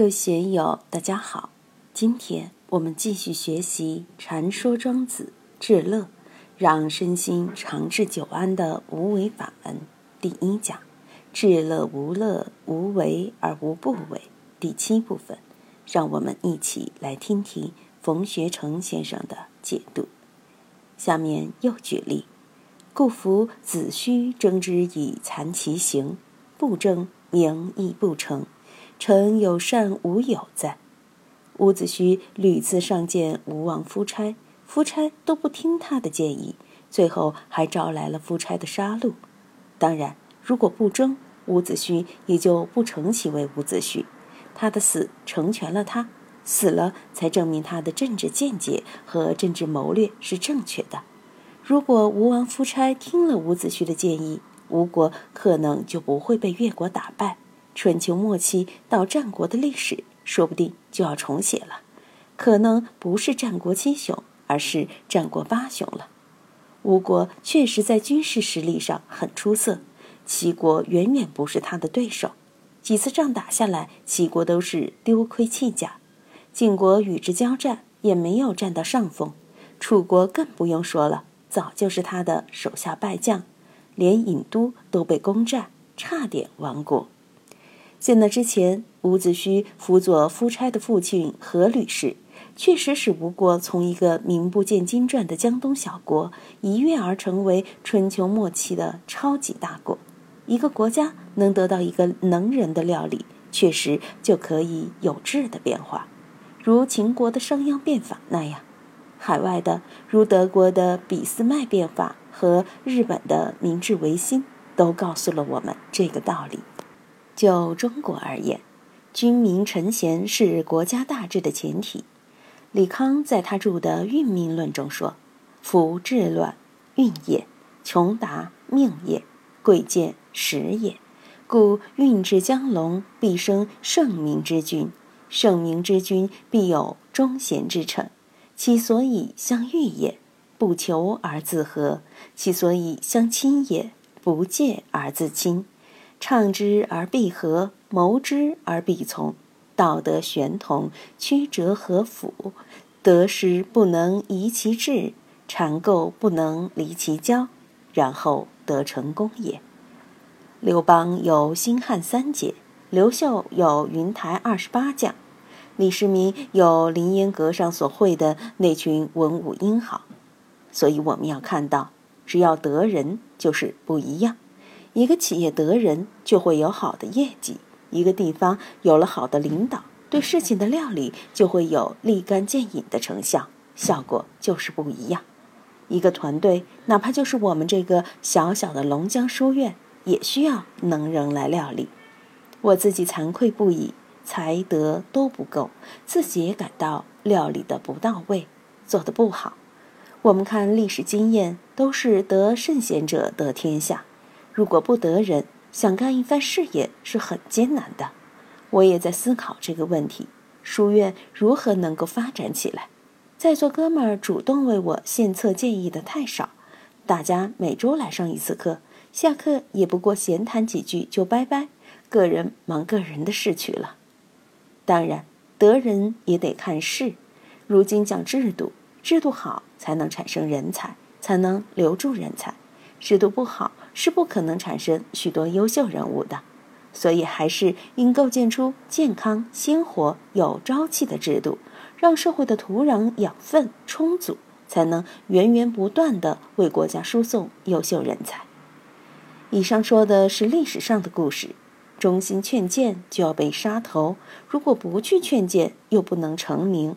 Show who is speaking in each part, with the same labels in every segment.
Speaker 1: 各位学友，大家好。今天我们继续学习《禅说庄子至乐》，让身心长治久安的无为法门第一讲：至乐无乐，无为而无不为。第七部分，让我们一起来听听冯学成先生的解读。下面又举例：故夫子虚争之以残其形，不争，名亦不成。臣有善无有哉？伍子胥屡次上谏吴王夫差，夫差都不听他的建议，最后还招来了夫差的杀戮。当然，如果不争，伍子胥也就不成其为伍子胥。他的死成全了他，死了才证明他的政治见解和政治谋略是正确的。如果吴王夫差听了伍子胥的建议，吴国可能就不会被越国打败。春秋末期到战国的历史，说不定就要重写了，可能不是战国七雄，而是战国八雄了。吴国确实在军事实力上很出色，齐国远远不是他的对手。几次仗打下来，齐国都是丢盔弃甲，晋国与之交战也没有占到上风，楚国更不用说了，早就是他的手下败将，连郢都都被攻占，差点亡国。在那之前，伍子胥辅佐夫差的父亲阖闾氏，确实使吴国从一个名不见经传的江东小国，一跃而成为春秋末期的超级大国。一个国家能得到一个能人的料理，确实就可以有质的变化，如秦国的商鞅变法那样。海外的，如德国的俾斯麦变法和日本的明治维新，都告诉了我们这个道理。就中国而言，君民臣贤是国家大治的前提。李康在他著的《运命论》中说：“夫治乱，运也；穷达，命也；贵贱，时也。故运之将隆，必生圣明之君；圣明之君，必有忠贤之臣。其所以相遇也，不求而自和；其所以相亲也，不戒而自亲。”唱之而必合，谋之而必从，道德玄同，曲折合符，得失不能移其志，缠垢不能离其交，然后得成功也。刘邦有新汉三杰，刘秀有云台二十八将，李世民有凌烟阁上所绘的那群文武英豪。所以我们要看到，只要得人，就是不一样。一个企业得人，就会有好的业绩；一个地方有了好的领导，对事情的料理就会有立竿见影的成效，效果就是不一样。一个团队，哪怕就是我们这个小小的龙江书院，也需要能人来料理。我自己惭愧不已，才德都不够，自己也感到料理的不到位，做的不好。我们看历史经验，都是得圣贤者得天下。如果不得人，想干一番事业是很艰难的。我也在思考这个问题：书院如何能够发展起来？在座哥们儿主动为我献策建议的太少，大家每周来上一次课，下课也不过闲谈几句就拜拜，个人忙个人的事去了。当然，得人也得看事。如今讲制度，制度好才能产生人才，才能留住人才；制度不好。是不可能产生许多优秀人物的，所以还是应构建出健康、鲜活、有朝气的制度，让社会的土壤养分充足，才能源源不断地为国家输送优秀人才。以上说的是历史上的故事，忠心劝谏就要被杀头，如果不去劝谏，又不能成名，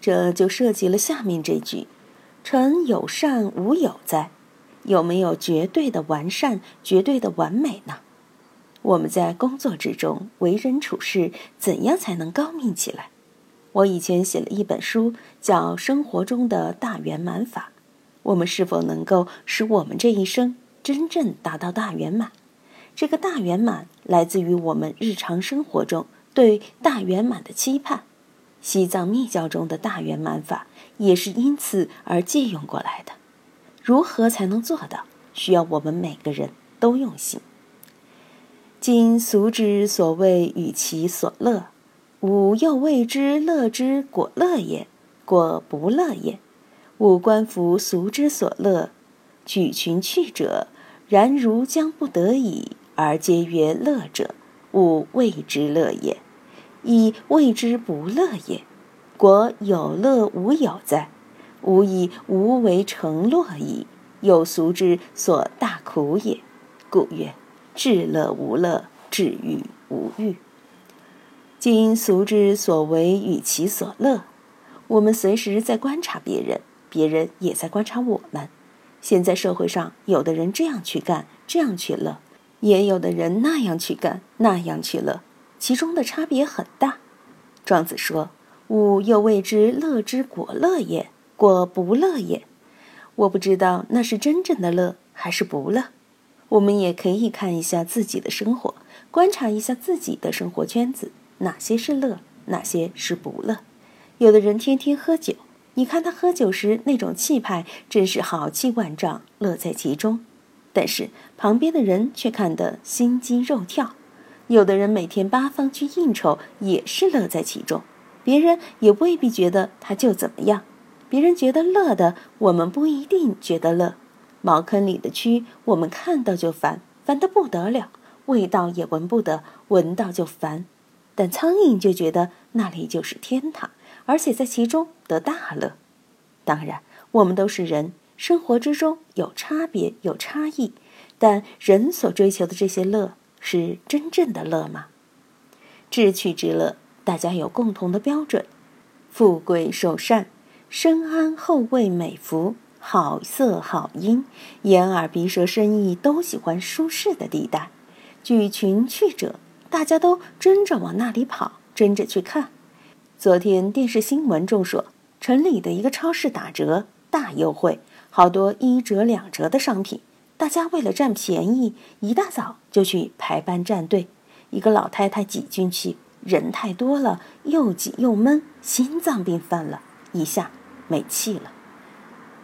Speaker 1: 这就涉及了下面这句：“臣有善无有哉？”有没有绝对的完善、绝对的完美呢？我们在工作之中为人处事，怎样才能高明起来？我以前写了一本书，叫《生活中的大圆满法》。我们是否能够使我们这一生真正达到大圆满？这个大圆满来自于我们日常生活中对大圆满的期盼。西藏密教中的大圆满法也是因此而借用过来的。如何才能做到？需要我们每个人都用心。今俗之所谓与其所乐，吾又谓之乐之果乐也，果不乐也。吾观夫俗之所乐，举群去者，然如将不得已而皆曰乐者，吾谓之乐也，亦谓之不乐也。果有乐无有哉？吾以无为成乐矣。有俗之所大苦也。故曰：至乐无乐，至欲无欲。今俗之所为与其所乐，我们随时在观察别人，别人也在观察我们。现在社会上，有的人这样去干，这样去乐；也有的人那样去干，那样去乐，其中的差别很大。庄子说。吾又谓之乐之果乐也，果不乐也。我不知道那是真正的乐还是不乐。我们也可以看一下自己的生活，观察一下自己的生活圈子，哪些是乐，哪些是不乐。有的人天天喝酒，你看他喝酒时那种气派，真是豪气万丈，乐在其中。但是旁边的人却看得心惊肉跳。有的人每天八方去应酬，也是乐在其中。别人也未必觉得他就怎么样，别人觉得乐的，我们不一定觉得乐。茅坑里的蛆，我们看到就烦，烦得不得了，味道也闻不得，闻到就烦。但苍蝇就觉得那里就是天堂，而且在其中得大乐。当然，我们都是人，生活之中有差别，有差异，但人所追求的这些乐，是真正的乐吗？智趣之乐。大家有共同的标准：富贵寿善，身安后味美福，好色好音，眼耳鼻舌身意都喜欢舒适的地带。举群去者，大家都争着往那里跑，争着去看。昨天电视新闻中说，城里的一个超市打折大优惠，好多一折两折的商品，大家为了占便宜，一大早就去排班站队。一个老太太挤进去。人太多了，又挤又闷，心脏病犯了，一下没气了。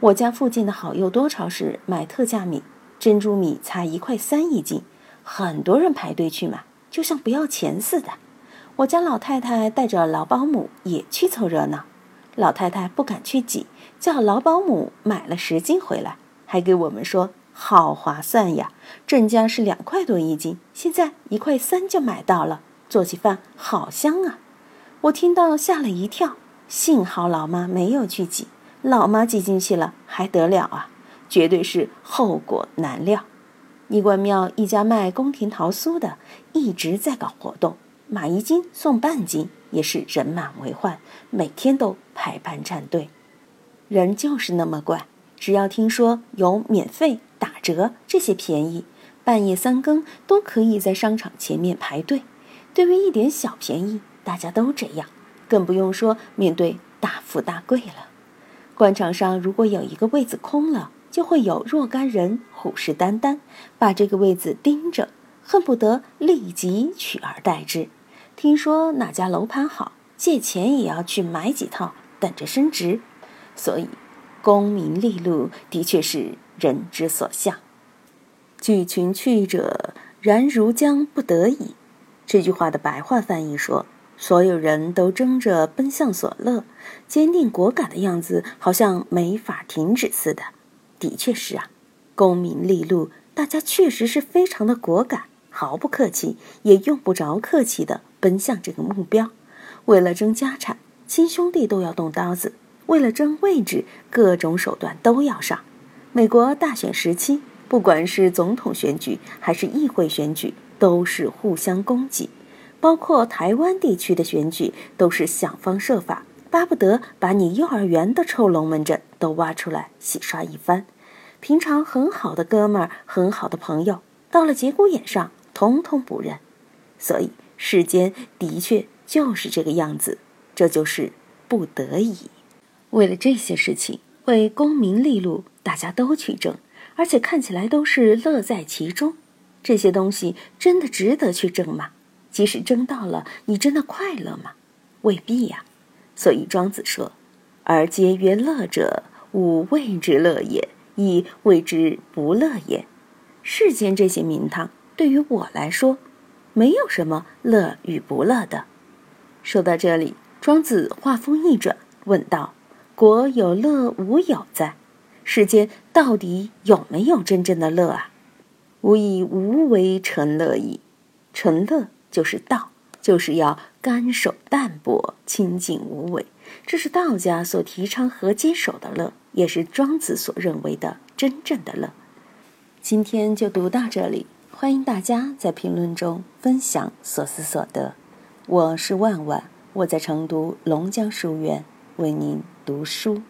Speaker 1: 我家附近的好又多超市买特价米，珍珠米才一块三一斤，很多人排队去买，就像不要钱似的。我家老太太带着老保姆也去凑热闹，老太太不敢去挤，叫老保姆买了十斤回来，还给我们说好划算呀，正价是两块多一斤，现在一块三就买到了。做起饭好香啊！我听到吓了一跳，幸好老妈没有去挤，老妈挤进去了还得了啊？绝对是后果难料。尼观庙一家卖宫廷桃酥的一直在搞活动，买一斤送半斤，也是人满为患，每天都排班站队。人就是那么怪，只要听说有免费、打折这些便宜，半夜三更都可以在商场前面排队。对于一点小便宜，大家都这样，更不用说面对大富大贵了。官场上如果有一个位子空了，就会有若干人虎视眈眈，把这个位子盯着，恨不得立即取而代之。听说哪家楼盘好，借钱也要去买几套，等着升值。所以，功名利禄的确是人之所向。聚群去者，然如将不得已。这句话的白话翻译说：所有人都争着奔向所乐，坚定果敢的样子，好像没法停止似的。的确是啊，功名利禄，大家确实是非常的果敢，毫不客气，也用不着客气的奔向这个目标。为了争家产，亲兄弟都要动刀子；为了争位置，各种手段都要上。美国大选时期，不管是总统选举还是议会选举。都是互相攻击，包括台湾地区的选举，都是想方设法，巴不得把你幼儿园的臭龙门阵都挖出来洗刷一番。平常很好的哥们儿、很好的朋友，到了节骨眼上，通通不认。所以世间的确就是这个样子，这就是不得已。为了这些事情，为功名利禄，大家都去争，而且看起来都是乐在其中。这些东西真的值得去争吗？即使争到了，你真的快乐吗？未必呀。所以庄子说：“而皆曰乐者，吾谓之乐也，亦谓之不乐也。”世间这些名堂，对于我来说，没有什么乐与不乐的。说到这里，庄子话锋一转，问道：“国有乐无有在？世间到底有没有真正的乐啊？”吾以无为成乐矣。成乐就是道，就是要甘守淡泊，清净无为。这是道家所提倡和坚守的乐，也是庄子所认为的真正的乐。今天就读到这里，欢迎大家在评论中分享所思所得。我是万万，我在成都龙江书院为您读书。